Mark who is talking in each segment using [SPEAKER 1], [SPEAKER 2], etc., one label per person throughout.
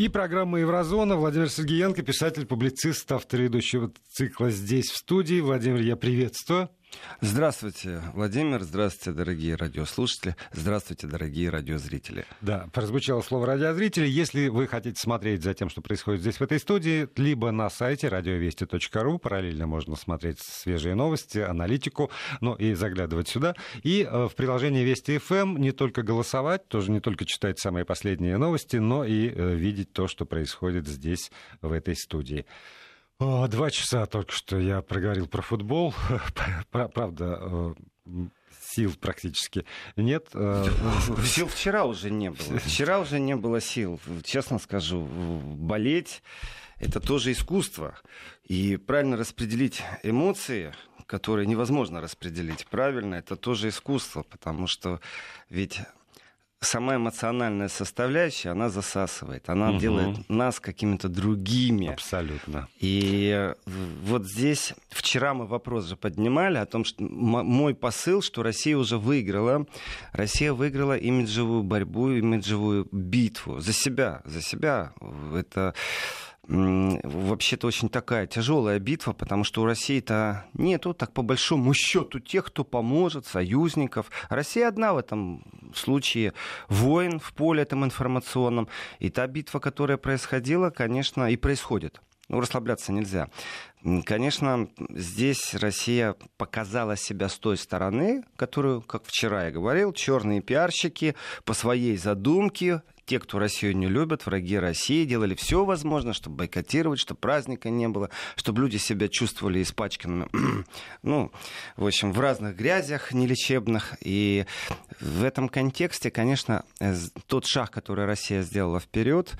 [SPEAKER 1] И программа «Еврозона». Владимир Сергеенко, писатель, публицист, автор ведущего цикла «Здесь, в студии». Владимир, я приветствую.
[SPEAKER 2] Здравствуйте, Владимир. Здравствуйте, дорогие радиослушатели. Здравствуйте, дорогие радиозрители.
[SPEAKER 1] Да, прозвучало слово радиозрители. Если вы хотите смотреть за тем, что происходит здесь, в этой студии, либо на сайте радиовести.ру, параллельно можно смотреть свежие новости, аналитику, ну и заглядывать сюда. И э, в приложении Вести ФМ эм не только голосовать, тоже не только читать самые последние новости, но и э, видеть то, что происходит здесь, в этой студии. Два часа только что я проговорил про футбол. Правда, э, сил практически нет. Э,
[SPEAKER 2] сил вчера уже не было. Вчера уже не было сил. Честно скажу, болеть это тоже искусство. И правильно распределить эмоции, которые невозможно распределить правильно, это тоже искусство, потому что ведь сама эмоциональная составляющая, она засасывает, она угу. делает нас какими-то другими.
[SPEAKER 1] Абсолютно.
[SPEAKER 2] И вот здесь вчера мы вопрос же поднимали о том, что мой посыл, что Россия уже выиграла, Россия выиграла имиджевую борьбу, имиджевую битву за себя, за себя. Это вообще-то очень такая тяжелая битва, потому что у России-то нету, так по большому счету, тех, кто поможет, союзников. Россия одна в этом случае воин в поле этом информационном. И та битва, которая происходила, конечно, и происходит. Ну, расслабляться нельзя. Конечно, здесь Россия показала себя с той стороны, которую, как вчера я говорил, черные пиарщики по своей задумке те, кто Россию не любят, враги России, делали все возможное, чтобы бойкотировать, чтобы праздника не было, чтобы люди себя чувствовали испачканными, ну, в общем, в разных грязях нелечебных. И в этом контексте, конечно, тот шаг, который Россия сделала вперед,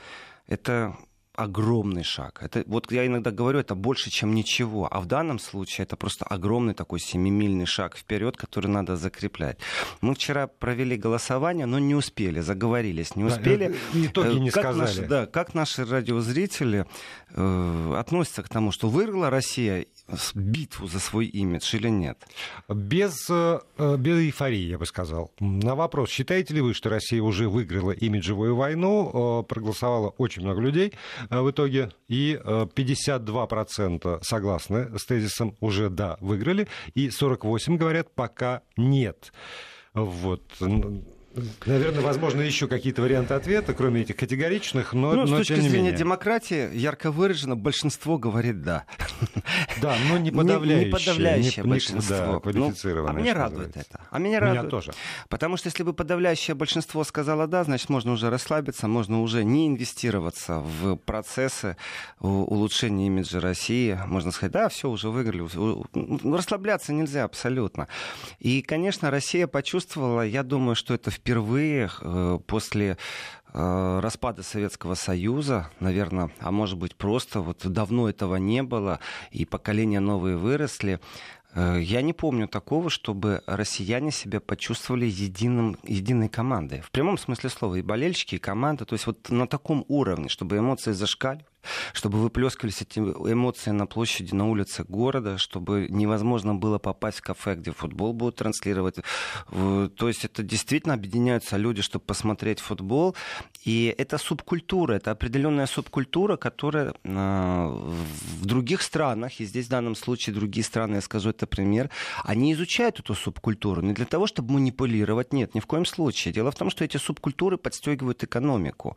[SPEAKER 2] это огромный шаг. Это, вот я иногда говорю, это больше, чем ничего. А в данном случае это просто огромный такой семимильный шаг вперед, который надо закреплять. Мы вчера провели голосование, но не успели, заговорились, не успели. Да,
[SPEAKER 1] э, итоги не
[SPEAKER 2] как
[SPEAKER 1] сказали.
[SPEAKER 2] Наши, да, как наши радиозрители э, относятся к тому, что выиграла Россия битву за свой имидж или нет?
[SPEAKER 1] Без, э, без эйфории, я бы сказал. На вопрос, считаете ли вы, что Россия уже выиграла имиджевую войну, проголосовало очень много людей. Э, в итоге, и 52% э, согласны с тезисом уже да, выиграли, и 48% говорят пока нет. Вот. Наверное, возможно, еще какие-то варианты ответа, кроме этих категоричных, но,
[SPEAKER 2] ну,
[SPEAKER 1] но
[SPEAKER 2] с точки
[SPEAKER 1] тем не
[SPEAKER 2] зрения
[SPEAKER 1] менее.
[SPEAKER 2] демократии, ярко выражено, большинство говорит «да».
[SPEAKER 1] Да, но не подавляющее.
[SPEAKER 2] Не, не подавляющее не, большинство. Да, ну, а меня радует это. А меня,
[SPEAKER 1] меня
[SPEAKER 2] радует.
[SPEAKER 1] тоже.
[SPEAKER 2] Потому что если бы подавляющее большинство сказало «да», значит, можно уже расслабиться, можно уже не инвестироваться в процессы улучшения имиджа России. Можно сказать «да, все, уже выиграли». Ну, расслабляться нельзя абсолютно. И, конечно, Россия почувствовала, я думаю, что это впервые э, после э, распада Советского Союза, наверное, а может быть просто вот давно этого не было, и поколения новые выросли, э, я не помню такого, чтобы россияне себя почувствовали единым, единой командой. В прямом смысле слова. И болельщики, и команда. То есть вот на таком уровне, чтобы эмоции зашкаливали чтобы выплескивались эти эмоции на площади, на улице города, чтобы невозможно было попасть в кафе, где футбол будут транслировать. То есть это действительно объединяются люди, чтобы посмотреть футбол. И это субкультура, это определенная субкультура, которая а, в других странах, и здесь в данном случае другие страны, я скажу это пример, они изучают эту субкультуру не для того, чтобы манипулировать, нет, ни в коем случае. Дело в том, что эти субкультуры подстегивают экономику.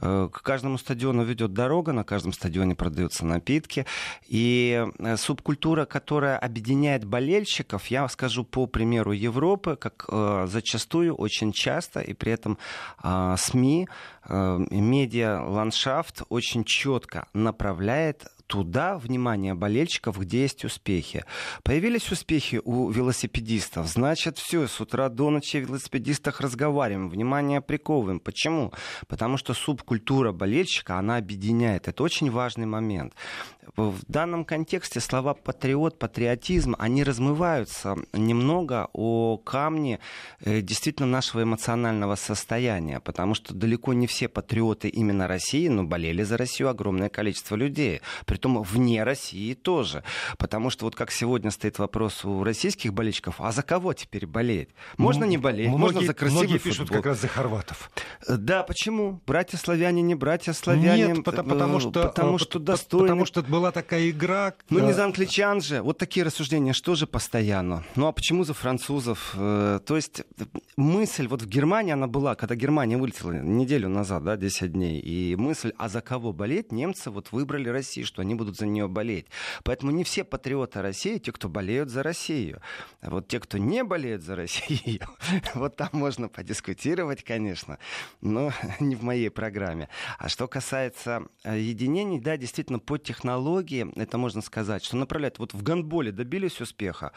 [SPEAKER 2] Э, к каждому стадиону ведет дорога, на каждом стадионе продаются напитки. И э, субкультура, которая объединяет болельщиков, я скажу по примеру Европы, как э, зачастую, очень часто, и при этом э, СМИ, э, медиа-ландшафт очень четко направляет туда внимание болельщиков, где есть успехи. Появились успехи у велосипедистов, значит, все, с утра до ночи о велосипедистах разговариваем, внимание приковываем. Почему? Потому что субкультура болельщика, она объединяет. Это очень важный момент. В данном контексте слова патриот, патриотизм, они размываются немного о камне э, действительно нашего эмоционального состояния, потому что далеко не все патриоты именно России, но болели за Россию огромное количество людей. При Притом вне России тоже. Потому что вот как сегодня стоит вопрос у российских болельщиков, а за кого теперь болеть? Можно не болеть,
[SPEAKER 1] многие,
[SPEAKER 2] можно за красивый
[SPEAKER 1] многие
[SPEAKER 2] футбол.
[SPEAKER 1] пишут как раз за хорватов.
[SPEAKER 2] Да, почему? Братья славяне, не братья славяне.
[SPEAKER 1] Нет, потому, потому что,
[SPEAKER 2] потому
[SPEAKER 1] э,
[SPEAKER 2] что достойны.
[SPEAKER 1] Потому что была такая игра.
[SPEAKER 2] Ну, не
[SPEAKER 1] э,
[SPEAKER 2] за англичан же. Вот такие рассуждения, что же постоянно? Ну, а почему за французов? Э, То есть э, мысль вот в Германии, она была, когда Германия вылетела неделю назад, да, 10 дней, и мысль, а за кого болеть, немцы вот выбрали Россию, что они будут за нее болеть. Поэтому не все патриоты России, те, кто болеют за Россию. А вот те, кто не болеют за Россию, вот там можно подискутировать, конечно, но не в моей программе. А что касается э, единений, да, действительно, по технологии, это можно сказать, что направляют. Вот в гандболе добились успеха,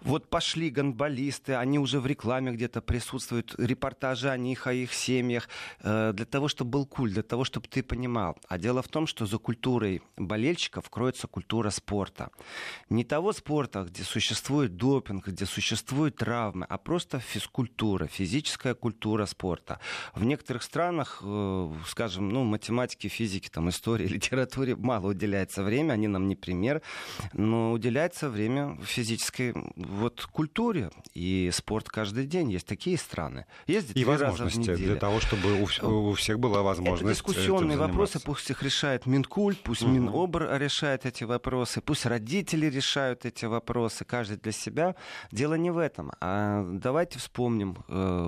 [SPEAKER 2] вот пошли гандболисты, они уже в рекламе где-то присутствуют, репортажи о них, о их семьях, э, для того, чтобы был культ, для того, чтобы ты понимал. А дело в том, что за культурой болельщиков кроется культура спорта. Не того спорта, где существует допинг, где существуют травмы, а просто физкультура, физическая культура спорта. В некоторых странах, э, скажем, ну, математике, физике, там, истории, литературе мало уделяется время, они нам не пример, но уделяется время физической вот культуре. И спорт каждый день. Есть такие страны. Ездить
[SPEAKER 1] И
[SPEAKER 2] три раза в
[SPEAKER 1] возможности для того, чтобы у, у всех была возможность.
[SPEAKER 2] Это дискуссионные вопросы, пусть их решает Минкульт, пусть
[SPEAKER 1] Мгм.
[SPEAKER 2] Минобр решает эти вопросы, пусть родители решают эти вопросы, каждый для себя. Дело не в этом. А давайте вспомним э,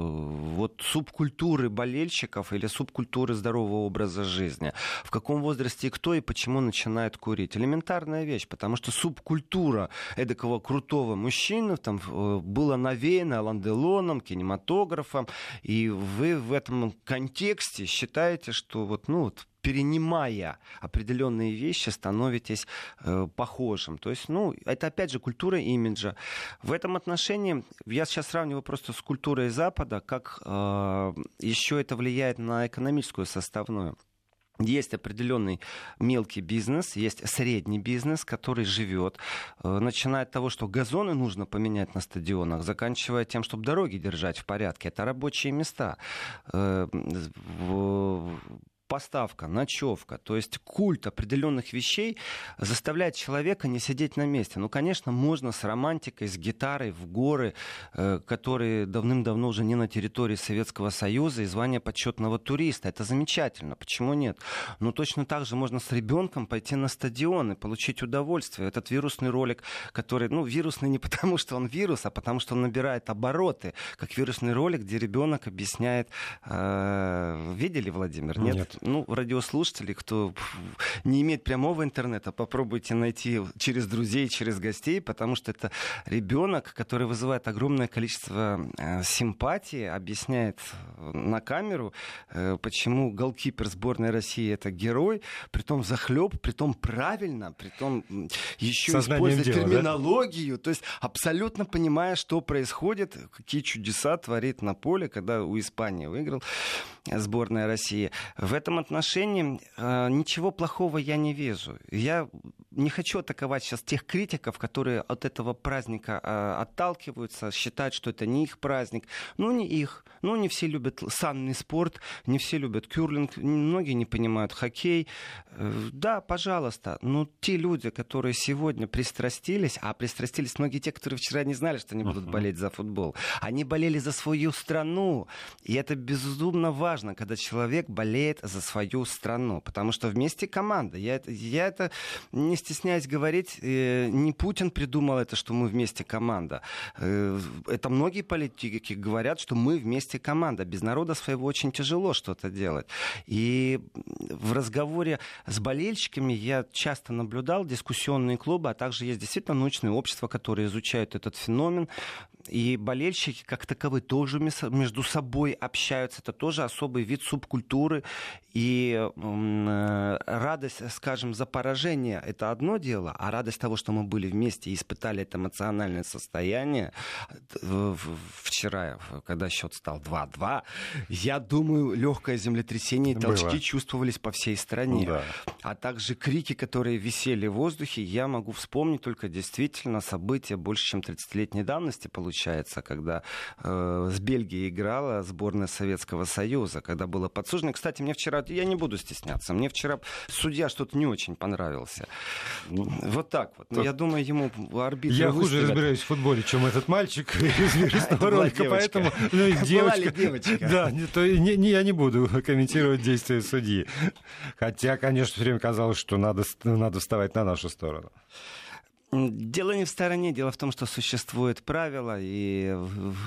[SPEAKER 2] вот субкультуры болельщиков или субкультуры здорового образа жизни. В каком возрасте и кто и почему начинает курить. Элементарная вещь, потому что субкультура эдакого крутого мужчины там э, была навеяна Ланделоном, кинематографом, и вы в этом контексте считаете, что вот, ну, вот перенимая определенные вещи, становитесь э, похожим. То есть, ну, это опять же культура имиджа. В этом отношении я сейчас сравниваю просто с культурой Запада, как э, еще это влияет на экономическую составную. Есть определенный мелкий бизнес, есть средний бизнес, который живет, э, начиная от того, что газоны нужно поменять на стадионах, заканчивая тем, чтобы дороги держать в порядке. Это рабочие места. Поставка, ночевка, то есть культ определенных вещей заставляет человека не сидеть на месте. Ну, конечно, можно с романтикой, с гитарой в горы, э, которые давным-давно уже не на территории Советского Союза, и звание почетного туриста. Это замечательно. Почему нет? Но точно так же можно с ребенком пойти на стадион и получить удовольствие. Этот вирусный ролик, который, ну, вирусный не потому, что он вирус, а потому, что он набирает обороты, как вирусный ролик, где ребенок объясняет... э, видели, Владимир?
[SPEAKER 1] Нет.
[SPEAKER 2] Ну, радиослушатели, кто не имеет прямого интернета, попробуйте найти через друзей, через гостей, потому что это ребенок, который вызывает огромное количество э, симпатии, объясняет э, на камеру, э, почему голкипер сборной России это герой, притом захлеб, притом правильно, притом еще
[SPEAKER 1] Сознанием
[SPEAKER 2] используя
[SPEAKER 1] дела, да?
[SPEAKER 2] терминологию, то есть абсолютно понимая, что происходит, какие чудеса творит на поле, когда у Испании выиграл сборная России. В этом отношении э, ничего плохого я не вижу. Я не хочу атаковать сейчас тех критиков, которые от этого праздника э, отталкиваются, считают, что это не их праздник. Ну, не их. Ну, не все любят санный спорт, не все любят кюрлинг, многие не понимают хоккей. Э, да, пожалуйста, но те люди, которые сегодня пристрастились, а пристрастились многие те, которые вчера не знали, что они будут
[SPEAKER 1] Мгм.
[SPEAKER 2] болеть за футбол, они болели за свою страну. И это безумно важно, когда человек болеет за свою страну, потому что вместе команда. Я я это не стесняюсь говорить, э, не Путин придумал это, что мы вместе команда. Э, это многие политики говорят, что мы вместе команда. Без народа своего очень тяжело что-то делать. И в разговоре с болельщиками я часто наблюдал дискуссионные клубы, а также есть действительно научные общества, которые изучают этот феномен. И болельщики как таковые тоже между собой общаются. Это тоже особый вид субкультуры. И э, радость, скажем, за поражение — это одно дело, а радость того, что мы были вместе и испытали это эмоциональное состояние вчера, когда счет стал 2-2, я думаю, легкое землетрясение и
[SPEAKER 1] Было.
[SPEAKER 2] толчки чувствовались по всей стране
[SPEAKER 1] Да.
[SPEAKER 2] а также крики, которые висели в воздухе, я могу вспомнить только действительно события больше, чем 30-летней давности, получается, когда э, с Бельгией играла сборная Советского Союза, когда было подсуждено. Кстати, мне вчера, я не буду стесняться, мне вчера судья что-то не очень понравился. Вот так вот. Но я думаю, ему арбитр
[SPEAKER 1] Я хуже разбираюсь в футболе, чем этот мальчик из вирусного ролика, поэтому... Ну, девочка. девочка? Да, то, не, не, я не буду комментировать действия судьи. Хотя, конечно, все время казалось, что надо, надо вставать на нашу сторону.
[SPEAKER 2] Дело не в стороне, дело в том, что существуют правила и,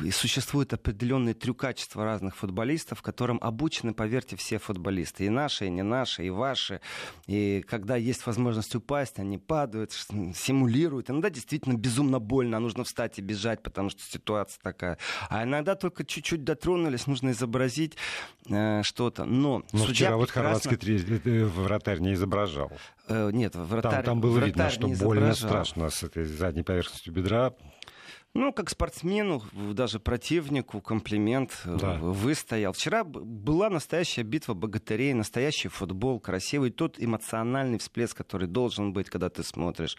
[SPEAKER 2] и существует определенные трюкачества разных футболистов, которым обучены, поверьте, все футболисты. И наши, и не наши, и ваши. И когда есть возможность упасть, они падают, симулируют. Иногда действительно безумно больно, нужно встать и бежать, потому что ситуация такая. А иногда только чуть-чуть дотронулись, нужно изобразить э, что-то. Но,
[SPEAKER 1] Но вчера вот хорватский э, вратарь не изображал.
[SPEAKER 2] Э, нет, вратарь,
[SPEAKER 1] там, там было видно, что больно страшно с этой задней поверхностью бедра.
[SPEAKER 2] Ну, как спортсмену, даже противнику комплимент э, да. выстоял. Вчера была настоящая битва богатырей, настоящий футбол, красивый, тот эмоциональный всплеск, который должен быть, когда ты смотришь.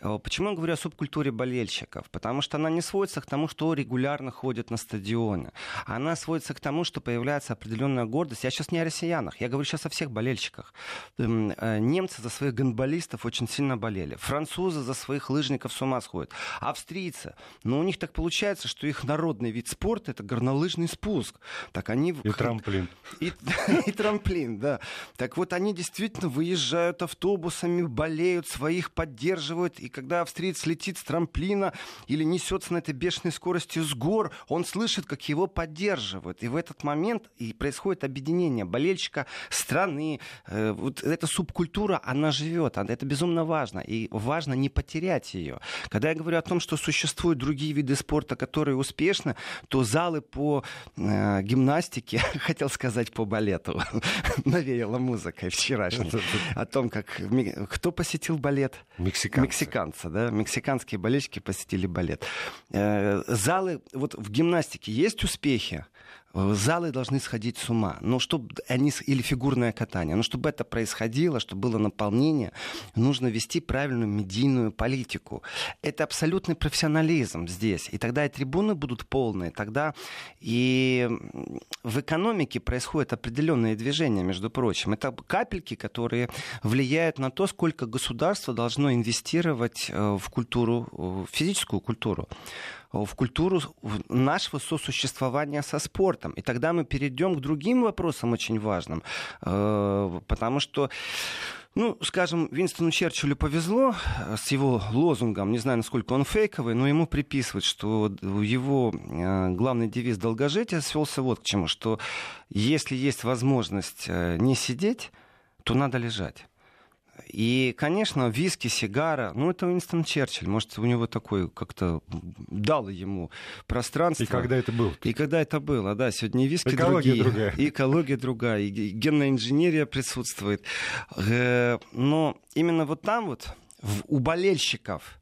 [SPEAKER 2] Э, почему я говорю о субкультуре болельщиков? Потому что она не сводится к тому, что регулярно ходят на стадионы. Она сводится к тому, что появляется определенная гордость. Я сейчас не о россиянах, я говорю сейчас о всех болельщиках. Эм, э, немцы за своих гандболистов очень сильно болели. Французы за своих лыжников с ума сходят. Австрийцы но у них так получается, что их народный вид спорта это горнолыжный спуск. Так они...
[SPEAKER 1] И трамплин.
[SPEAKER 2] И, и трамплин, да. Так вот, они действительно выезжают автобусами, болеют, своих поддерживают. И когда австриец летит с трамплина или несется на этой бешеной скорости с гор, он слышит, как его поддерживают. И в этот момент и происходит объединение болельщика страны. Э, вот эта субкультура, она живет. Это безумно важно. И важно не потерять ее. Когда я говорю о том, что существуют другие виды спорта, которые успешны, то залы по э, гимнастике, хотел сказать по балету, навеяла музыкой вчерашней, о том, как кто посетил балет?
[SPEAKER 1] Мексиканцы.
[SPEAKER 2] Мексиканцы, да, мексиканские болельщики посетили балет. Э, залы, вот в гимнастике есть успехи, залы должны сходить с ума. Но чтобы они, или фигурное катание. Но чтобы это происходило, чтобы было наполнение, нужно вести правильную медийную политику. Это абсолютный профессионализм здесь. И тогда и трибуны будут полные, тогда и в экономике происходят определенные движения, между прочим. Это капельки, которые влияют на то, сколько государство должно инвестировать э, в культуру, в физическую культуру в культуру нашего сосуществования со спортом. И тогда мы перейдем к другим вопросам очень важным. Э, потому что ну, скажем, Винстону Черчиллю повезло э, с его лозунгом, не знаю, насколько он фейковый, но ему приписывают, что его э, главный девиз долгожития свелся вот к чему, что если есть возможность не сидеть, то надо лежать. И, конечно, виски, сигара, ну, это Уинстон Черчилль. Может, у него такой как-то дал ему пространство.
[SPEAKER 1] И когда это было?
[SPEAKER 2] И когда это было, да. Сегодня и виски
[SPEAKER 1] Экология другие. другая.
[SPEAKER 2] И экология другая, и генная инженерия присутствует. Э, но именно вот там вот, у болельщиков,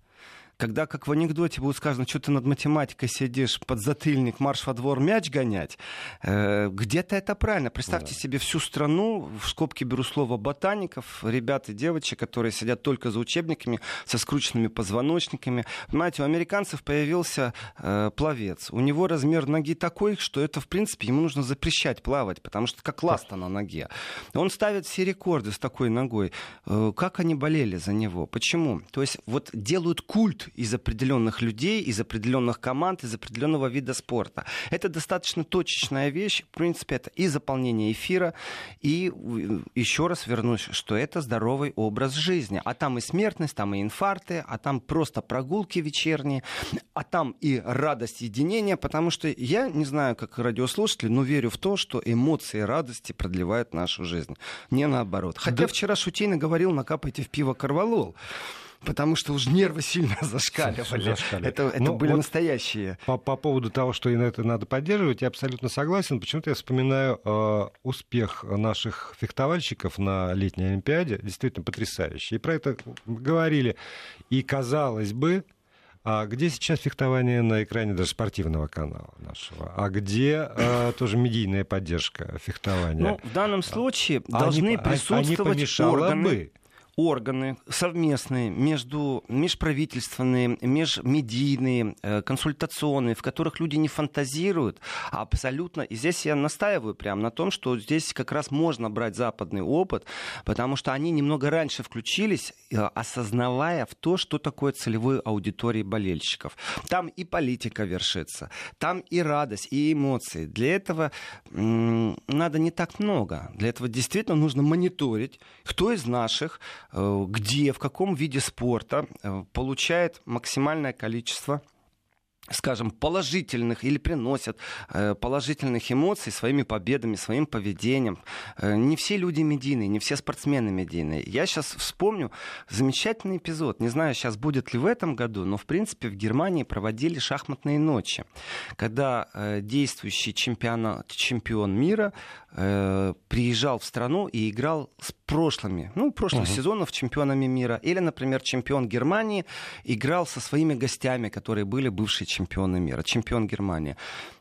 [SPEAKER 2] когда, как в анекдоте будет сказано, что ты над математикой сидишь, под затыльник, марш во двор, мяч гонять, э, где-то это правильно. Представьте да. себе всю страну, в скобке беру слово ботаников, ребят и девочек, которые сидят только за учебниками, со скрученными позвоночниками. Понимаете, у американцев появился э, пловец. У него размер ноги такой, что это, в принципе, ему нужно запрещать плавать, потому что как ласта на ноге. Он ставит все рекорды с такой ногой. Э, как они болели за него? Почему? То есть вот делают культ из определенных людей, из определенных команд, из определенного вида спорта. Это достаточно точечная вещь. В принципе, это и заполнение эфира, и еще раз вернусь, что это здоровый образ жизни. А там и смертность, там и инфаркты, а там просто прогулки вечерние, а там и радость единения, потому что я не знаю, как радиослушатели, но верю в то, что эмоции радости продлевают нашу жизнь. Не наоборот. Хотя да. вчера Шутейна говорил, накапайте в пиво корвалол потому что уже нервы сильно зашкаливали. зашкаливали. Это, это ну, были вот настоящие.
[SPEAKER 1] По, по поводу того, что это надо поддерживать, я абсолютно согласен. Почему-то я вспоминаю э, успех наших фехтовальщиков на летней Олимпиаде, действительно потрясающий. И про это говорили. И казалось бы, а где сейчас фехтование на экране даже спортивного канала нашего? А где э, тоже медийная поддержка фехтования?
[SPEAKER 2] Ну, в данном случае а должны а, присутствовать а не органы... бы органы совместные, между межправительственные, межмедийные, э, консультационные, в которых люди не фантазируют, а абсолютно... И здесь я настаиваю прямо на том, что здесь как раз можно брать западный опыт, потому что они немного раньше включились, э, осознавая в то, что такое целевой аудитории болельщиков. Там и политика вершится, там и радость, и эмоции. Для этого надо не так много. Для этого действительно нужно мониторить, кто из наших где, в каком виде спорта э, получает максимальное количество скажем, положительных или приносят э, положительных эмоций своими победами, своим поведением. Э, не все люди медийные, не все спортсмены медийные. Я сейчас вспомню замечательный эпизод. Не знаю, сейчас будет ли в этом году, но, в принципе, в Германии проводили шахматные ночи, когда э, действующий чемпион, чемпион мира э, приезжал в страну и играл с прошлыми, ну, прошлых uh-huh. сезонов чемпионами мира. Или, например, чемпион Германии играл со своими гостями, которые были бывшие чемпионы мира, чемпион Германии.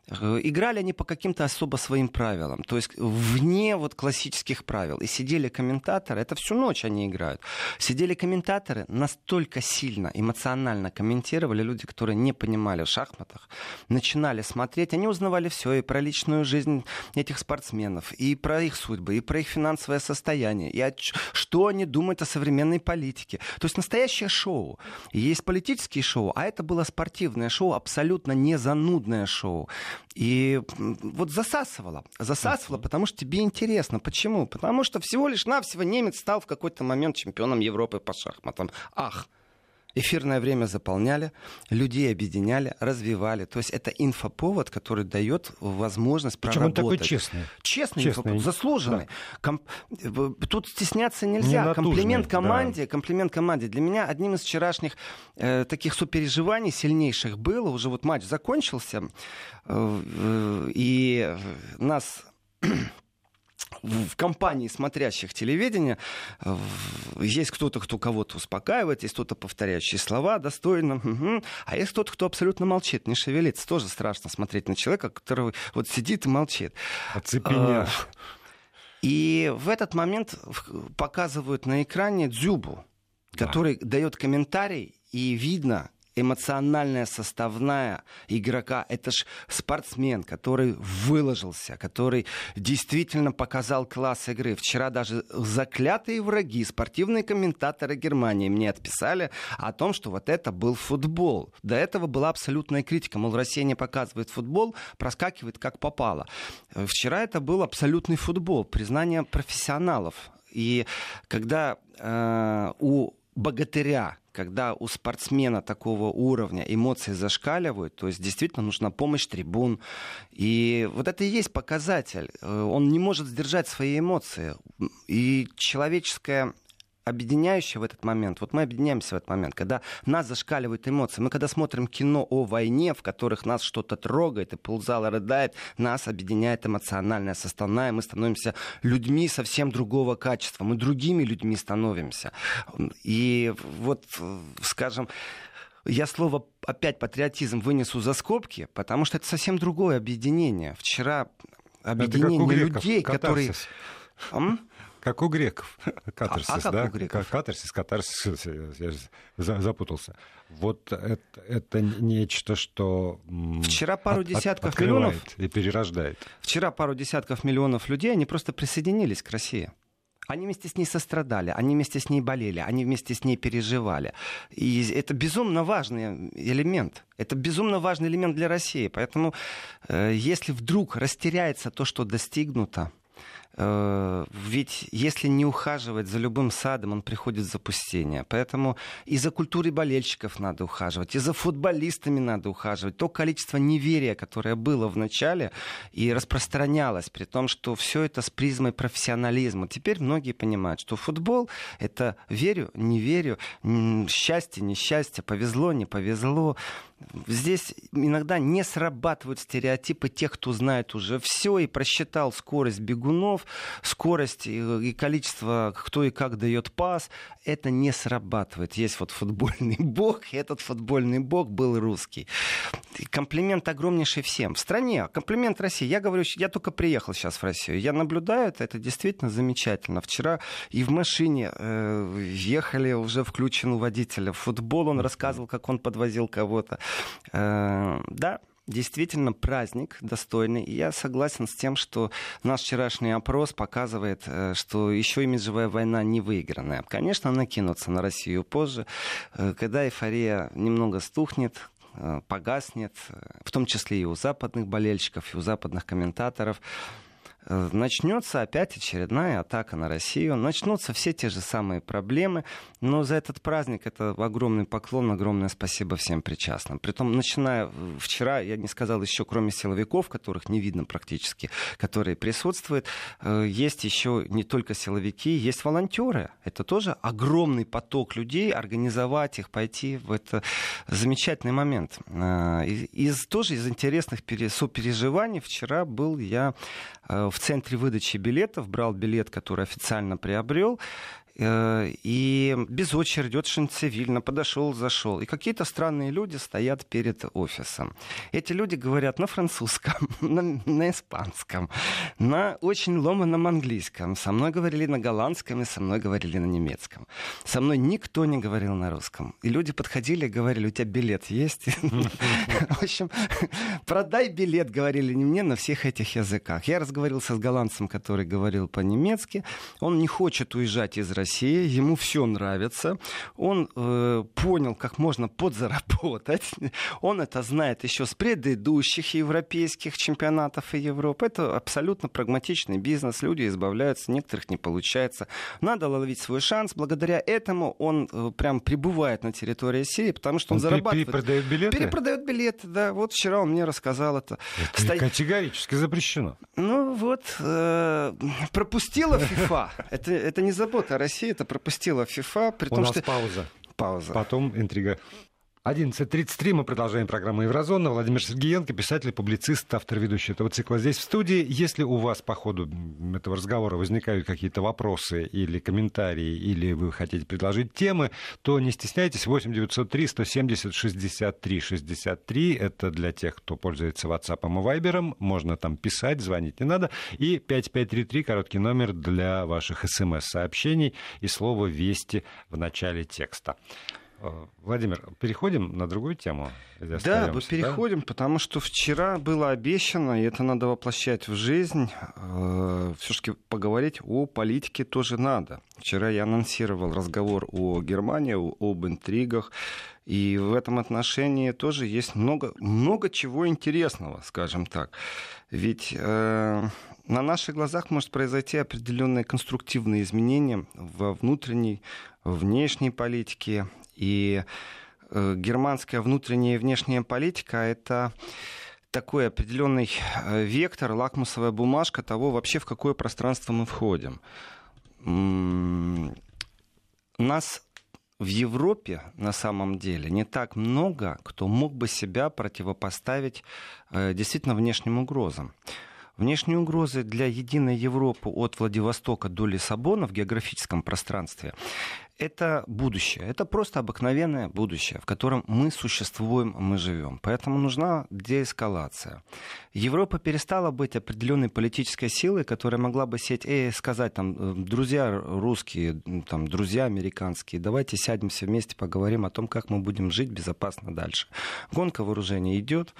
[SPEAKER 2] Э, играли они по каким-то особо своим правилам, то есть вне вот классических правил. И сидели комментаторы, это всю ночь они играют. Сидели комментаторы, настолько сильно, эмоционально комментировали люди, которые не понимали в шахматах, начинали смотреть, они узнавали все и про личную жизнь этих спортсменов, и про их судьбы, и про их финансовое состояние, и о, что они думают о современной политике. То есть настоящее шоу. Есть политические шоу, а это было спортивное шоу, абсолютно не занудное шоу. И вот засасывало. Засасывало, потому что тебе интересно. Почему? Потому что всего лишь навсего немец стал в какой-то момент чемпионом Европы по шахматам. Ах, эфирное время заполняли, людей объединяли, развивали. То есть это инфоповод, который дает возможность
[SPEAKER 1] Причем
[SPEAKER 2] проработать.
[SPEAKER 1] он такой честный.
[SPEAKER 2] Честный, честный. инфоповод, заслуженный. Да. Ком... Тут стесняться нельзя. Не комплимент команде, да. комплимент команде. Для меня одним из вчерашних э, таких сопереживаний сильнейших было, уже вот матч закончился, э, э, и нас в компании смотрящих телевидения есть кто-то, кто кого-то успокаивает, есть кто-то повторяющий слова достойно, угу. а есть кто-то, кто абсолютно молчит, не шевелится. Тоже страшно смотреть на человека, который вот сидит и молчит.
[SPEAKER 1] Оцепенел.
[SPEAKER 2] И в этот момент показывают на экране Дзюбу, который да. дает комментарий, и видно, эмоциональная составная игрока. Это ж спортсмен, который выложился, который действительно показал класс игры. Вчера даже заклятые враги, спортивные комментаторы Германии мне отписали о том, что вот это был футбол. До этого была абсолютная критика. Мол, Россия не показывает футбол, проскакивает как попало. Вчера это был абсолютный футбол, признание профессионалов. И когда э, у богатыря, когда у спортсмена такого уровня эмоции зашкаливают, то есть действительно нужна помощь трибун. И вот это и есть показатель. Э, он не может сдержать свои эмоции. И человеческая объединяющее в этот момент, вот мы объединяемся в этот момент, когда нас зашкаливают эмоции. Мы когда смотрим кино о войне, в которых нас что-то трогает, и ползала рыдает, нас объединяет эмоциональная составная, мы становимся людьми совсем другого качества, мы другими людьми становимся. И вот, скажем, я слово опять патриотизм вынесу за скобки, потому что это совсем другое объединение. Вчера объединение людей, которые...
[SPEAKER 1] Как у греков. Катарсис, а, а да? У греков? Катарсис, катарсис, я же запутался. Вот это, это нечто, что
[SPEAKER 2] Вчера пару от, десятков от, миллионов
[SPEAKER 1] и перерождает.
[SPEAKER 2] Вчера пару десятков миллионов людей, они просто присоединились к России. Они вместе с ней сострадали, они вместе с ней болели, они вместе с ней переживали. И это безумно важный элемент. Это безумно важный элемент для России. Поэтому, э, если вдруг растеряется то, что достигнуто, ведь если не ухаживать за любым садом, он приходит в запустение. Поэтому и за культурой болельщиков надо ухаживать, и за футболистами надо ухаживать. То количество неверия, которое было в начале и распространялось, при том, что все это с призмой профессионализма. Теперь многие понимают, что футбол — это верю, не верю, счастье, несчастье, повезло, не повезло. Здесь иногда не срабатывают стереотипы тех, кто знает уже все и просчитал скорость бегунов, скорость и количество, кто и как дает пас. Это не срабатывает. Есть вот футбольный бог, и этот футбольный бог был русский. Комплимент огромнейший всем. В стране, комплимент России. Я говорю, я только приехал сейчас в Россию. Я наблюдаю это, это действительно замечательно. Вчера и в машине э, ехали, уже включен у водителя. Футбол он рассказывал, как он подвозил кого-то. Э, да, действительно праздник достойный. И я согласен с тем, что наш вчерашний опрос показывает, э, что еще имиджевая война не выигранная. Конечно, накинуться на Россию позже, э, когда эйфория немного стухнет, погаснет, в том числе и у западных болельщиков, и у западных комментаторов. Э, начнется опять очередная атака на Россию, начнутся все те же самые проблемы, но за этот праздник это огромный поклон, огромное спасибо всем причастным. Притом, начиная вчера, я не сказал еще, кроме силовиков, которых не видно практически, которые присутствуют, э, есть еще не только силовики, есть волонтеры. Это тоже огромный поток людей, организовать их, пойти в это замечательный момент. Э, из, тоже из интересных сопереживаний вчера был я в в центре выдачи билетов, брал билет, который официально приобрел, и без очереди, очень цивильно подошел, зашел. И какие-то странные люди стоят перед офисом. Эти люди говорят на французском, на, на испанском, на очень ломаном английском. Со мной говорили на голландском и со мной говорили на немецком. Со мной никто не говорил на русском. И люди подходили и говорили, у тебя билет есть? В общем, продай билет, говорили не мне, на всех этих языках. Я разговаривался с голландцем, который говорил по-немецки. Он не хочет уезжать из России России, ему все нравится, он э, понял, как можно подзаработать, он это знает еще с предыдущих европейских чемпионатов и Европы. Это абсолютно прагматичный бизнес, люди избавляются, некоторых не получается. Надо ловить свой шанс, благодаря этому он э, прям прибывает на территории Сирии, потому что он, он зарабатывает.
[SPEAKER 1] Перепродает билеты?
[SPEAKER 2] Перепродает билеты, да. Вот вчера он мне рассказал это.
[SPEAKER 1] Это Сто... категорически запрещено.
[SPEAKER 2] Ну вот, э, пропустила ФИФА. Это, это не забота о России Россия это пропустила ФИФА.
[SPEAKER 1] При У том, нас что... пауза.
[SPEAKER 2] Пауза.
[SPEAKER 1] Потом интрига. 11.33 мы продолжаем программу «Еврозона». Владимир Сергеенко, писатель, публицист, автор ведущий этого цикла здесь в студии. Если у вас по ходу этого разговора возникают какие-то вопросы или комментарии, или вы хотите предложить темы, то не стесняйтесь. 8 903 170 63 63. Это для тех, кто пользуется WhatsApp и Viber. Можно там писать, звонить не надо. И 5533, короткий номер для ваших смс-сообщений и слово «Вести» в начале текста. Э, Владимир, переходим на другую тему?
[SPEAKER 2] Да, мы переходим, да? потому что вчера было обещано, и это надо воплощать в жизнь. Э, Все-таки поговорить о политике тоже надо. Вчера я анонсировал разговор о Германии, об интригах. И в этом отношении тоже есть много, много чего интересного, скажем так. Ведь э, на наших глазах может произойти определенные конструктивные изменения во внутренней, внешней политике и э, германская внутренняя и внешняя политика — это такой определенный э, вектор, лакмусовая бумажка того вообще, в какое пространство мы входим. Нас в Европе на самом деле не так много, кто мог бы себя противопоставить э, действительно внешним угрозам. Внешние угрозы для единой Европы от Владивостока до Лиссабона в географическом пространстве это будущее. Это просто обыкновенное будущее, в котором мы существуем, мы живем. Поэтому нужна деэскалация. Европа перестала быть определенной политической силой, которая могла бы сеть и сказать, там, «Э, друзья русские, там, друзья американские, давайте сядемся вместе, поговорим о том, как мы будем жить безопасно дальше. Гонка вооружений идет.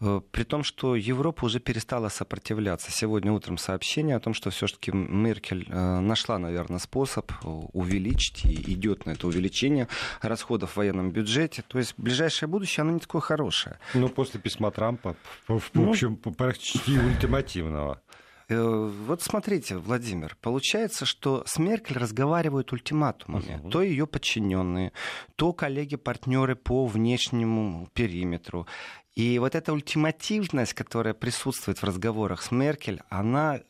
[SPEAKER 2] Э, при том, что Европа уже перестала сопротивляться. Сегодня утром сообщение о том, что все-таки Меркель э, нашла, наверное, способ э, увеличить и идет на это увеличение расходов в военном бюджете. То есть ближайшее будущее, оно не такое хорошее.
[SPEAKER 1] Ну, после письма Трампа, в ну, общем, почти ультимативного.
[SPEAKER 2] Вот смотрите, Владимир, получается, что с Меркель разговаривают ультиматумами. Uh-huh. То ее подчиненные, то коллеги-партнеры по внешнему периметру. И вот эта ультимативность, которая присутствует в разговорах с Меркель, она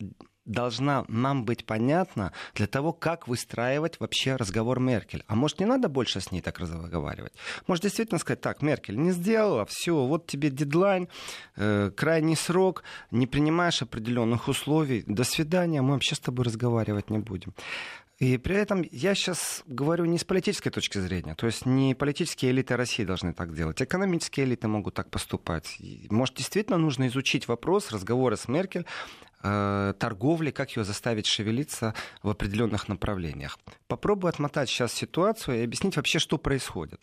[SPEAKER 2] должна нам быть понятна для того, как выстраивать вообще разговор Меркель. А может, не надо больше с ней так разговаривать? Может, действительно сказать, так, Меркель, не сделала, все, вот тебе дедлайн, э, крайний срок, не принимаешь определенных условий, до свидания, мы вообще с тобой разговаривать не будем. И при этом я сейчас говорю не с политической точки зрения, то есть не политические элиты России должны так делать, экономические элиты могут так поступать. Может, действительно нужно изучить вопрос разговора с Меркель, э, торговли, как ее заставить шевелиться в определенных направлениях. Попробую отмотать сейчас ситуацию и объяснить вообще, что происходит.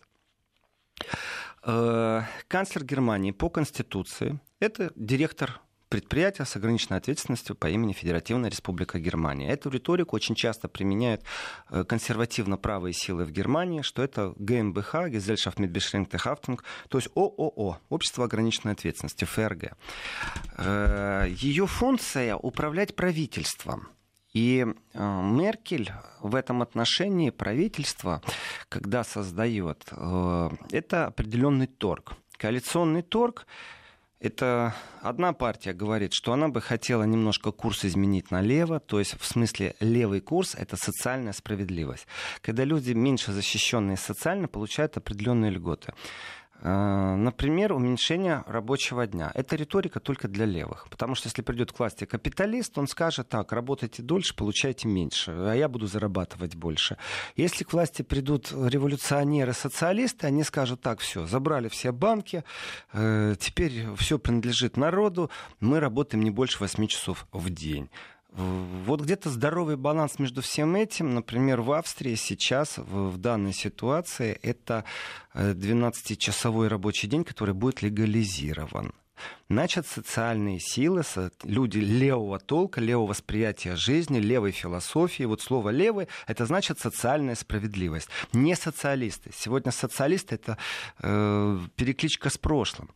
[SPEAKER 2] Э, канцлер Германии по Конституции – это директор предприятия с ограниченной ответственностью по имени Федеративная Республика Германия. Эту риторику очень часто применяют э, консервативно-правые силы в Германии, что это ГМБХ, Gesellschaft mit beschränkter Haftung, то есть ООО, Общество ограниченной ответственности, ФРГ. Э, Ее функция управлять правительством. И э, Меркель в этом отношении правительство, когда создает, это определенный торг. Коалиционный торг это одна партия говорит, что она бы хотела немножко курс изменить налево, то есть в смысле левый курс — это социальная справедливость. Когда люди меньше защищенные социально получают определенные льготы. Э, например, уменьшение рабочего дня. Это риторика только для левых. Потому что если придет к власти капиталист, он скажет так, работайте дольше, получайте меньше, а я буду зарабатывать больше. Если к власти придут революционеры, социалисты, они скажут так, все, забрали все банки, э, теперь все принадлежит народу, мы работаем не больше 8 часов в день. Вот где-то здоровый баланс между всем этим, например, в Австрии сейчас, в, в данной ситуации, это 12-часовой э, рабочий день, который будет легализирован. Значит, социальные силы, люди левого толка, левого восприятия жизни, левой философии. Вот слово «левый» — это значит социальная справедливость. Не социалисты. Сегодня социалисты — это э, перекличка с прошлым.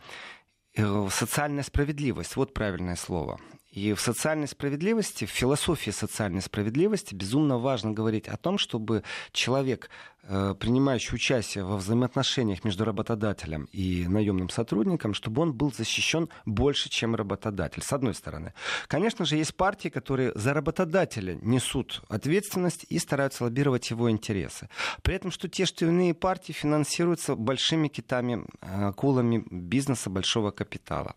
[SPEAKER 2] Э, социальная справедливость, вот правильное слово. И в социальной справедливости, в философии социальной справедливости безумно важно говорить о том, чтобы человек, э, принимающий участие во взаимоотношениях между работодателем и наемным сотрудником, чтобы он был защищен больше, чем работодатель, с одной стороны. Конечно же, есть партии, которые за работодателя несут ответственность и стараются лоббировать его интересы. При этом, что те, что иные партии финансируются большими китами, э, акулами бизнеса большого капитала.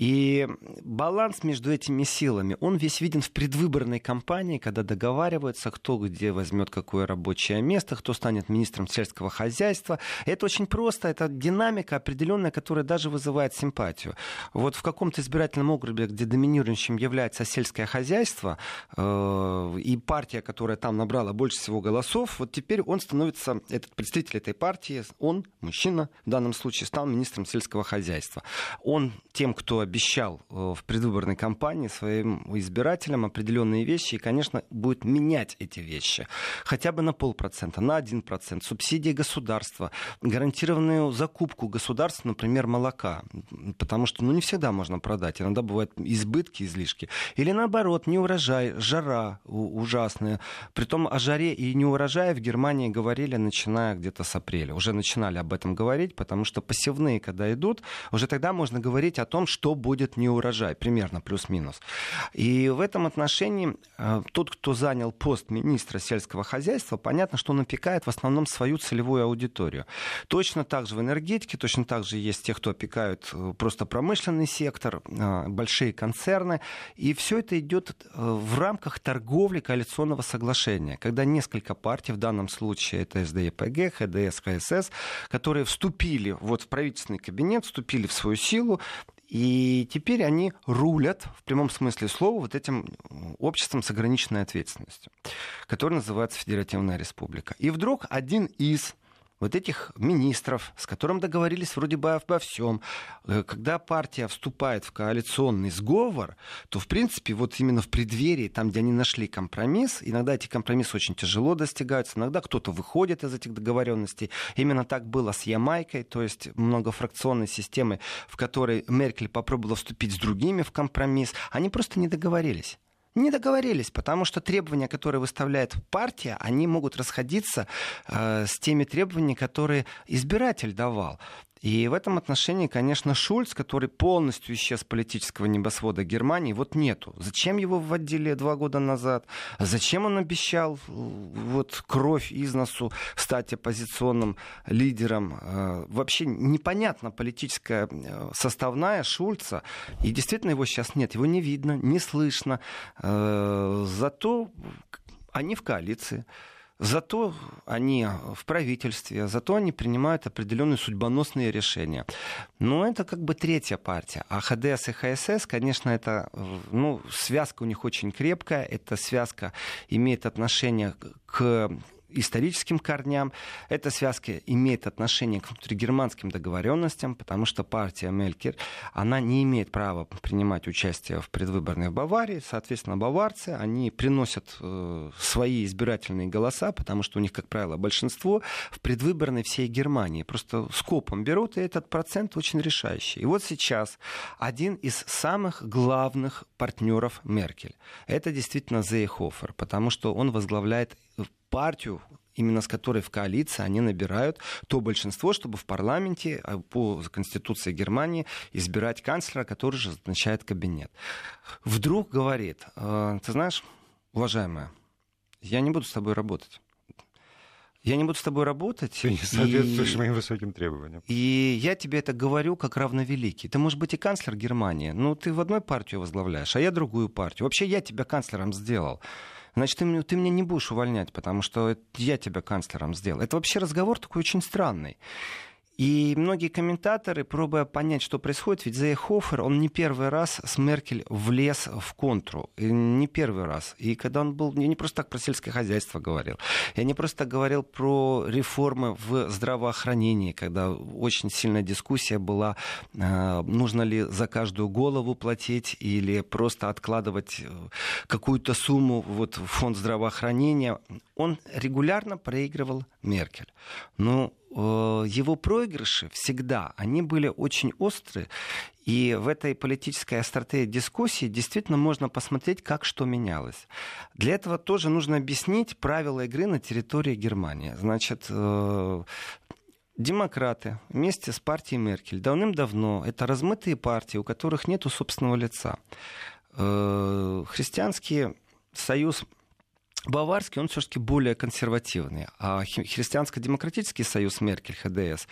[SPEAKER 2] И баланс между этими силами, он весь виден в предвыборной кампании, когда договариваются, кто где возьмет какое рабочее место, кто станет министром сельского хозяйства. Это очень просто, это динамика определенная, которая даже вызывает симпатию. Вот в каком-то избирательном округе, где доминирующим является сельское хозяйство, э, и партия, которая там набрала больше всего голосов, вот теперь он становится, этот представитель этой партии, он, мужчина в данном случае, стал министром сельского хозяйства. Он тем, кто обещал э, в предвыборной кампании своим избирателям определенные вещи и, конечно, будет менять эти вещи. Хотя бы на полпроцента, на один процент. Субсидии государства, гарантированную закупку государства, например, молока. Потому что ну, не всегда можно продать. Иногда бывают избытки, излишки. Или наоборот, неурожай, жара ужасная. Притом о жаре и неурожае в Германии говорили, начиная где-то с апреля. Уже начинали об этом говорить, потому что посевные, когда идут, уже тогда можно говорить о том, что будет не урожай, примерно плюс-минус. И в этом отношении э, тот, кто занял пост министра сельского хозяйства, понятно, что он опекает в основном свою целевую аудиторию. Точно так же в энергетике, точно так же есть те, кто опекают э, просто промышленный сектор, э, большие концерны. И все это идет в рамках торговли коалиционного соглашения, когда несколько партий, в данном случае это СДЕПГ, ХДС, ХСС, которые вступили вот в правительственный кабинет, вступили в свою силу и теперь они рулят, в прямом смысле слова, вот этим обществом с ограниченной ответственностью, которое называется Федеративная Республика. И вдруг один из вот этих министров, с которым договорились вроде бы обо всем, э, когда партия вступает в коалиционный сговор, то, в принципе, вот именно в преддверии, там, где они нашли компромисс, иногда эти компромиссы очень тяжело достигаются, иногда кто-то выходит из этих договоренностей. Именно так было с Ямайкой, то есть многофракционной системой, в которой Меркель попробовала вступить с другими в компромисс. Они просто не договорились не договорились, потому что требования, которые выставляет партия, они могут расходиться э, с теми требованиями, которые избиратель давал. И в этом отношении, конечно, Шульц, который полностью исчез с политического небосвода Германии, вот нету. Зачем его вводили два года назад? Зачем он обещал вот кровь из носу стать оппозиционным лидером? Э, вообще непонятна политическая э, составная Шульца. И действительно его сейчас нет. Его не видно, не слышно. Э, зато они в коалиции. Зато они в правительстве, зато они принимают определенные судьбоносные решения. Но это как бы третья партия. А ХДС и ХСС, конечно, это ну, связка у них очень крепкая. Эта связка имеет отношение к историческим корням. Эта связка имеет отношение к внутригерманским договоренностям, потому что партия Мелькер, она не имеет права принимать участие в предвыборной в Баварии. Соответственно, баварцы, они приносят э, свои избирательные голоса, потому что у них, как правило, большинство в предвыборной всей Германии. Просто скопом берут, и этот процент очень решающий. И вот сейчас один из самых главных партнеров Меркель. Это действительно Зейхофер, потому что он возглавляет партию, именно с которой в коалиции они набирают то большинство, чтобы в парламенте а, по Конституции Германии избирать канцлера, который же назначает кабинет. Вдруг говорит, «Э, ты знаешь, уважаемая, я не буду с тобой работать. Я не буду с тобой работать.
[SPEAKER 1] Ты не соответствуешь и... моим высоким требованиям.
[SPEAKER 2] И я тебе это говорю как равновеликий. Ты можешь быть и канцлер Германии, но ты в одной партию возглавляешь, а я другую партию. Вообще я тебя канцлером сделал значит, ты, ты меня не будешь увольнять, потому что я тебя канцлером сделал. Это вообще разговор такой очень странный. И многие комментаторы, пробуя понять, что происходит, ведь Зейхофер, он не первый раз с Меркель влез в контру. И не первый раз. И когда он был... Я не просто так про сельское хозяйство говорил. Я не просто говорил про реформы в здравоохранении, когда очень сильная дискуссия была, э, нужно ли за каждую голову платить или просто откладывать э, какую-то сумму вот, в фонд здравоохранения. Он регулярно проигрывал Меркель. Ну, его проигрыши всегда, они были очень острые. И в этой политической остроте дискуссии действительно можно посмотреть, как что менялось. Для этого тоже нужно объяснить правила игры на территории Германии. Значит, э, демократы вместе с партией Меркель давным-давно это размытые партии, у которых нет собственного лица. Э, христианский союз Баварский, он все-таки более консервативный. А Христианско-демократический союз Меркель, ХДС,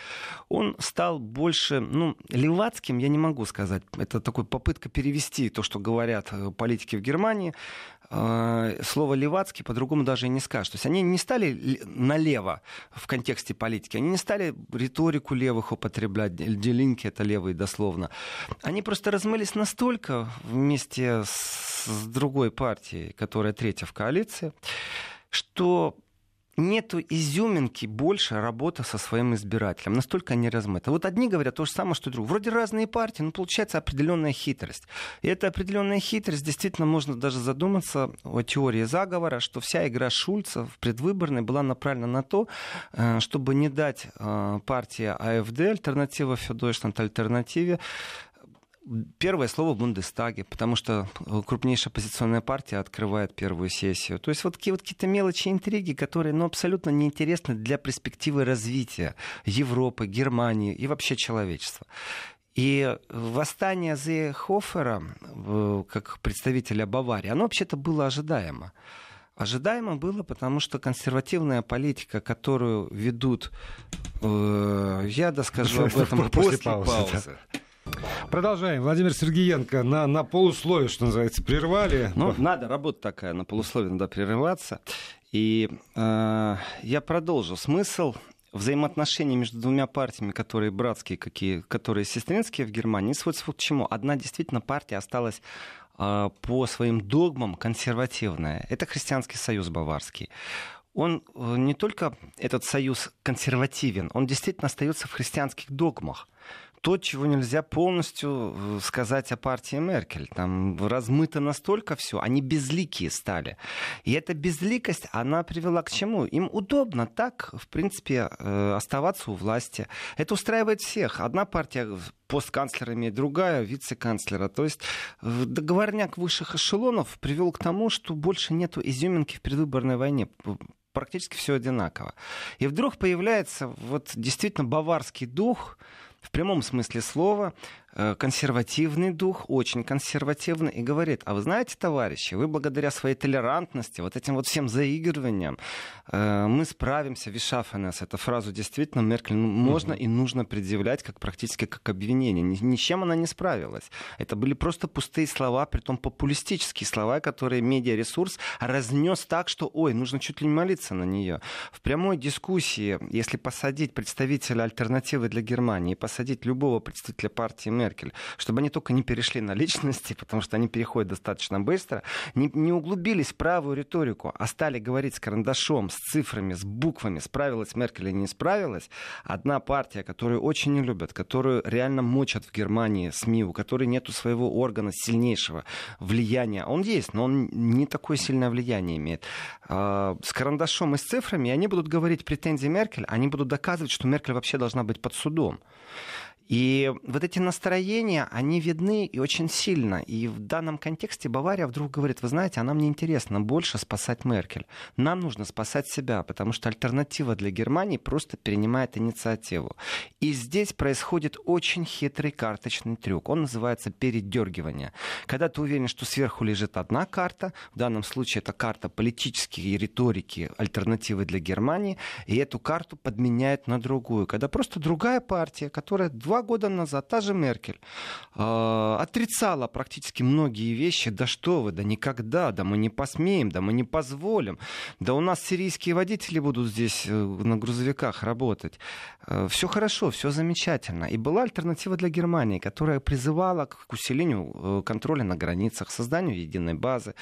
[SPEAKER 2] он стал больше, ну, левацким, я не могу сказать. Это такая попытка перевести то, что говорят э, политики в Германии, слово левацкий по-другому даже и не скажешь. То есть они не стали налево в контексте политики, они не стали риторику левых употреблять, делинки это левые дословно. Они просто размылись настолько вместе с другой партией, которая третья в коалиции, что нету изюминки больше работы со своим избирателем. Настолько они размыты. Вот одни говорят то же самое, что другие. Вроде разные партии, но получается определенная хитрость. И эта определенная хитрость, действительно, можно даже задуматься о теории заговора, что вся игра Шульца в предвыборной была направлена на то, э, чтобы не дать э, партии АФД, альтернатива Федойшланд, альтернативе, первое слово в Бундестаге, потому что э, крупнейшая оппозиционная партия открывает первую сессию. То есть вот такие вот какие-то мелочи, интриги, которые ну, абсолютно неинтересны для перспективы развития Европы, Германии и вообще человечества. И восстание Зейхофера, как представителя Баварии, оно вообще-то было ожидаемо. Ожидаемо было, потому что консервативная политика, которую ведут, э, я доскажу об этом после, после паузы. паузы.
[SPEAKER 1] Продолжаем. Владимир Сергеенко на, на полусловие, что называется, прервали.
[SPEAKER 2] Ну, надо, работа такая, на полусловие надо прерываться. И э, я продолжу. Смысл взаимоотношений между двумя партиями, которые братские, какие, которые сестринские в Германии, сводится вот к чему. Одна действительно партия осталась э, по своим догмам консервативная. Это Христианский союз баварский он э, не только этот союз консервативен, он действительно остается в христианских догмах то, чего нельзя полностью э, сказать о партии Меркель. Там размыто настолько все, они безликие стали. И эта безликость, она привела к чему? Им удобно так, в принципе, э, оставаться у власти. Это устраивает всех. Одна партия постканцлера имеет другая вице-канцлера. То есть э, договорняк высших эшелонов привел к тому, что больше нету изюминки в предвыборной войне практически все одинаково. И вдруг появляется вот действительно баварский дух, в прямом смысле слова, консервативный дух, очень консервативный, и говорит, а вы знаете, товарищи, вы благодаря своей толерантности, вот этим вот всем заигрываниям, э, мы справимся, вишафанес, эту фразу действительно Меркель можно и нужно предъявлять как практически как обвинение. Ни, ни с чем она не справилась. Это были просто пустые слова, притом популистические слова, которые медиаресурс разнес так, что, ой, нужно чуть ли не молиться на нее. В прямой дискуссии, если посадить представителя альтернативы для Германии, посадить любого представителя партии Меркель, чтобы они только не перешли на личности, потому что они переходят достаточно быстро, не, не углубились в правую риторику, а стали говорить с карандашом, с цифрами, с буквами, справилась Меркель или не справилась, одна партия, которую очень не любят, которую реально мочат в Германии СМИ, у которой нету своего органа сильнейшего влияния, он есть, но он не такое сильное влияние имеет, а, с карандашом и с цифрами, они будут говорить претензии Меркель, они будут доказывать, что Меркель вообще должна быть под судом. И вот эти настроения, они видны и очень сильно. И в данном контексте Бавария вдруг говорит, вы знаете, а нам не интересно больше спасать Меркель. Нам нужно спасать себя, потому что альтернатива для Германии просто перенимает инициативу. И здесь происходит очень хитрый карточный трюк. Он называется передергивание. Когда ты уверен, что сверху лежит одна карта, в данном случае это карта политической риторики альтернативы для Германии, и эту карту подменяют на другую. Когда просто другая партия, которая два года назад та же Меркель э, отрицала практически многие вещи. Да что вы, да никогда, да мы не посмеем, да мы не позволим. Да у нас сирийские водители будут здесь э, на грузовиках работать. Э, все хорошо, все замечательно. И была альтернатива для Германии, которая призывала к усилению э, контроля на границах, созданию единой базы,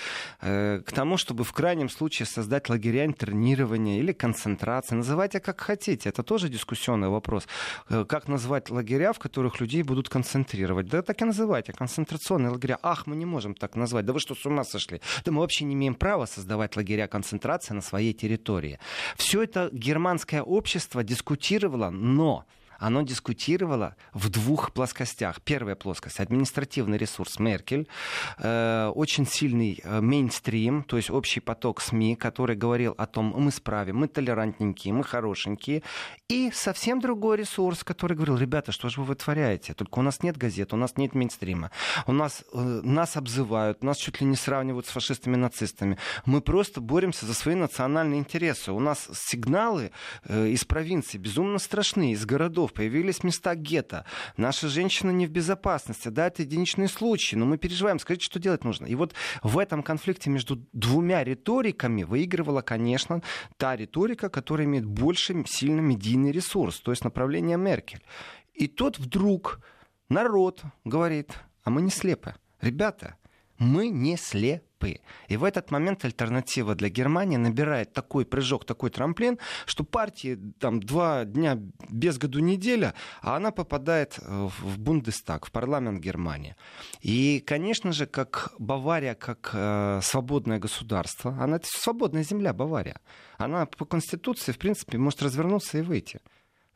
[SPEAKER 2] э, к тому, чтобы в крайнем случае создать лагеря интернирования или концентрации. Называйте как хотите. Это тоже дискуссионный вопрос. Э, как назвать лагеря лагеря, в которых людей будут концентрировать. Да так и называйте, концентрационные лагеря. Ах, мы не можем так назвать. Да вы что, с ума сошли? Да мы вообще не имеем права создавать лагеря концентрации на своей территории. Все это германское общество дискутировало, но оно дискутировало в двух плоскостях. Первая плоскость — административный ресурс Меркель, э, очень сильный э, то есть общий поток СМИ, который говорил о том, мы справим, мы толерантненькие, мы хорошенькие. И совсем другой ресурс, который говорил, ребята, что же вы вытворяете? Только у нас нет газет, у нас нет мейнстрима. У нас, э, нас обзывают, нас чуть ли не сравнивают с фашистами-нацистами. Мы просто боремся за свои национальные интересы. У нас сигналы э, из провинции безумно страшные, из городов городов, появились места гетто. Наши женщины не в безопасности. Да, это единичные случаи, но мы переживаем. Скажите, что делать нужно? И вот в этом конфликте между двумя риториками выигрывала, конечно, та риторика, которая имеет больше сильно медийный ресурс, то есть направление Меркель. И тут вдруг народ говорит, а мы не слепы. Ребята, мы не слепы ПИ. И в этот момент альтернатива для Германии набирает такой прыжок, такой трамплин, что партии там два дня без году неделя, а она попадает э, в Бундестаг, в парламент Германии. И, конечно же, как Бавария, как э, свободное государство, она это свободная земля Бавария. Она по конституции, в принципе, может развернуться и выйти.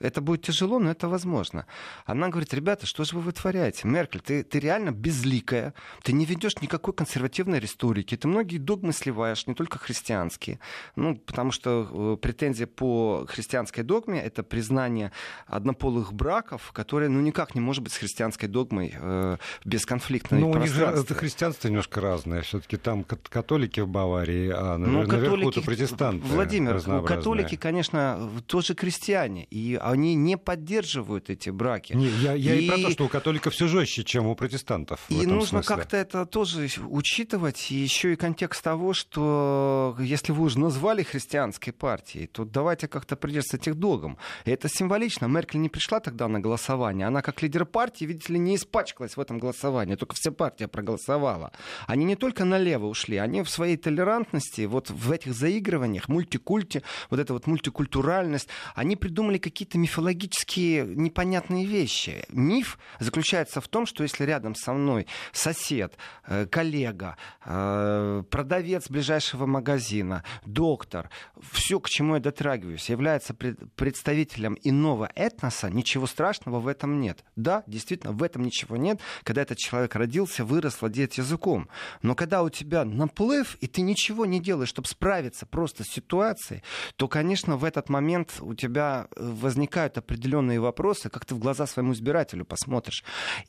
[SPEAKER 2] Это будет тяжело, но это возможно. Она говорит, ребята, что же вы вытворяете? Меркель, ты, ты реально безликая, ты не ведешь никакой консервативной риторики, ты многие догмы сливаешь, не только христианские. Ну, потому что э, претензия по христианской догме — это признание однополых браков, которое, ну, никак не может быть с христианской догмой э, бесконфликтной
[SPEAKER 1] Ну, у них же это христианство немножко разное. все таки там католики в Баварии, а ну, наверху-то протестанты
[SPEAKER 2] Владимир, католики, конечно, тоже крестьяне. И они не поддерживают эти браки.
[SPEAKER 1] Не, я, я и... и про то, что у католиков все жестче, чем у протестантов.
[SPEAKER 2] И нужно как-то это тоже учитывать. И еще и контекст того, что если вы уже назвали христианской партией, то давайте как-то придерживаться этих догм. И это символично. Меркель не пришла тогда на голосование. Она как лидер партии, видите ли, не испачкалась в этом голосовании. Только вся партия проголосовала. Они не только налево ушли, они в своей толерантности, вот в этих заигрываниях, мультикульте, вот эта вот мультикультуральность, они придумали какие-то мифологические непонятные вещи. Миф заключается в том, что если рядом со мной сосед, э, коллега, э, продавец ближайшего магазина, доктор, все, к чему я дотрагиваюсь, является представителем иного этноса, ничего страшного в этом нет. Да, действительно, в этом ничего нет, когда этот человек родился, вырос, владеет языком. Но когда у тебя наплыв, и ты ничего не делаешь, чтобы справиться просто с ситуацией, то, конечно, в этот момент у тебя возникает возникают определенные вопросы, как ты в глаза своему избирателю посмотришь.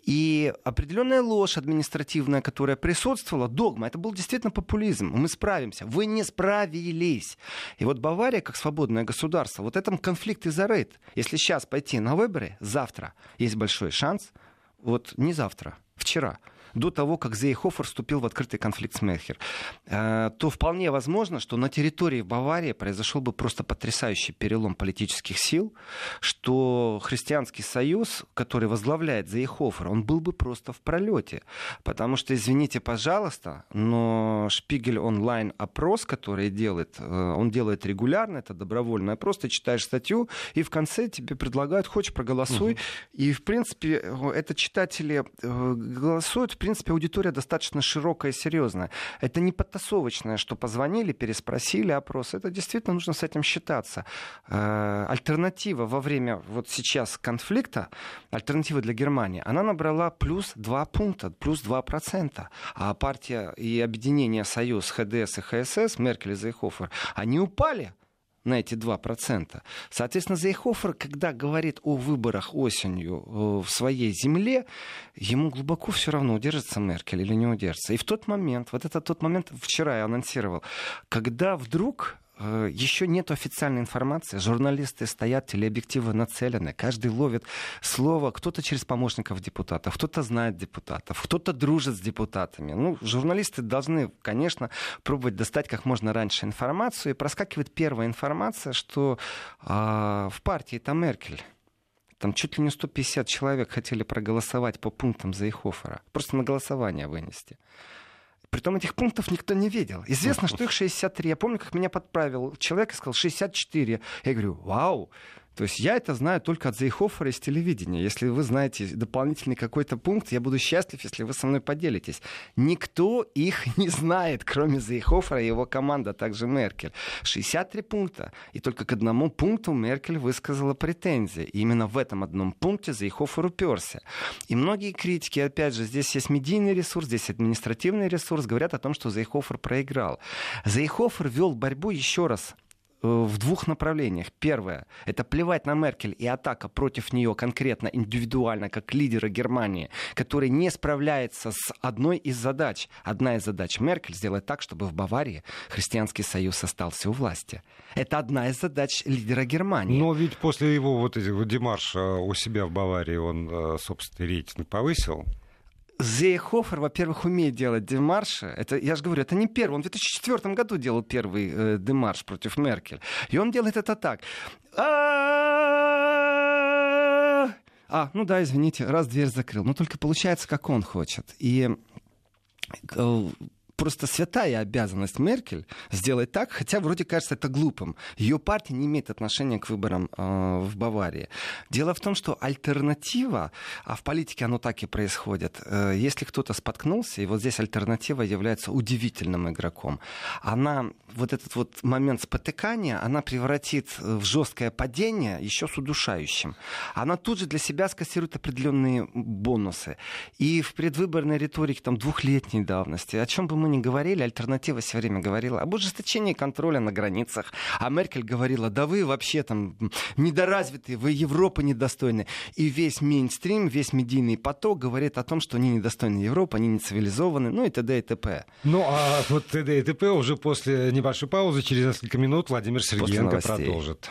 [SPEAKER 2] И определенная ложь административная, которая присутствовала, догма, это был действительно популизм. Мы справимся. Вы не справились. И вот Бавария, как свободное государство, вот этом конфликт и зарыт. Если сейчас пойти на выборы, завтра есть большой шанс, вот не завтра, вчера, до того, как Зейхофер вступил в открытый конфликт с Мехер, э, то вполне возможно, что на территории Баварии произошел бы просто потрясающий перелом политических сил, что христианский союз, который возглавляет Зейхофер, он был бы просто в пролете. Потому что, извините, пожалуйста, но Шпигель онлайн опрос, который делает, э, он делает регулярно, это добровольно. Просто читаешь статью, и в конце тебе предлагают, хочешь, проголосуй. Угу. И, в принципе, э, это читатели голосуют принципе, аудитория достаточно широкая и серьезная. Это не подтасовочное, что позвонили, переспросили опрос. Это действительно нужно с этим считаться. Э, альтернатива во время вот сейчас конфликта, альтернатива для Германии, она набрала плюс 2 пункта, плюс 2 процента. А партия и объединение Союз, ХДС и ХСС, Меркель и Зейхофер, они упали на эти 2%. Соответственно, Зейхофер, когда говорит о выборах осенью э, в своей земле, ему глубоко все равно, удержится Меркель или не удержится. И в тот момент, вот это тот момент, вчера я анонсировал, когда вдруг еще нет официальной информации. Журналисты стоят, телеобъективы нацелены. Каждый ловит слово. Кто-то через помощников депутатов, кто-то знает депутатов, кто-то дружит с депутатами. Ну, журналисты должны, конечно, пробовать достать как можно раньше информацию. И проскакивает первая информация, что э, в партии там Меркель. Там чуть ли не 150 человек хотели проголосовать по пунктам Зейхофера. Просто на голосование вынести. Притом этих пунктов никто не видел. Известно, что их 63. Я помню, как меня подправил человек и сказал 64. Я говорю, вау, то есть я это знаю только от Зейхофера из телевидения. Если вы знаете дополнительный какой-то пункт, я буду счастлив, если вы со мной поделитесь. Никто их не знает, кроме Зейхофера и его команда, а также Меркель. 63 пункта. И только к одному пункту Меркель высказала претензии. И именно в этом одном пункте Зейхофер уперся. И многие критики, опять же, здесь есть медийный ресурс, здесь административный ресурс, говорят о том, что Зейхофер проиграл. Зейхофер вел борьбу еще раз в двух направлениях. Первое — это плевать на Меркель и атака против нее конкретно, индивидуально, как лидера Германии, который не справляется с одной из задач. Одна из задач Меркель — сделать так, чтобы в Баварии христианский союз остался у власти. Это одна из задач лидера Германии.
[SPEAKER 1] Но ведь после его вот этих вот демарша у себя в Баварии он, э, собственно, рейтинг повысил.
[SPEAKER 2] Зейхофер, во-первых, умеет делать демарши. Это, я же говорю, это не первый. Он в 2004 году делал первый э, демарш против Меркель. И он делает это так. А, ну да, извините, раз дверь закрыл. Но только получается, как он хочет. И э, просто святая обязанность Меркель сделать так, хотя вроде кажется это глупым. Ее партия не имеет отношения к выборам э, в Баварии. Дело в том, что альтернатива, а в политике оно так и происходит, э, если кто-то споткнулся, и вот здесь альтернатива является удивительным игроком, она вот этот вот момент спотыкания, она превратит в жесткое падение еще с удушающим. Она тут же для себя скассирует определенные бонусы. И в предвыборной риторике там двухлетней давности, о чем бы мы ни говорили, альтернатива все время говорила об ужесточении контроля на границах. А Меркель говорила, да вы вообще там недоразвитые, вы Европы недостойны. И весь мейнстрим, весь медийный поток говорит о том, что они недостойны Европы, они не цивилизованы, ну и т.д. и т.п.
[SPEAKER 1] Ну а вот т.д. и т.п. уже после небольшой паузы, через несколько минут Владимир Сергеенко продолжит.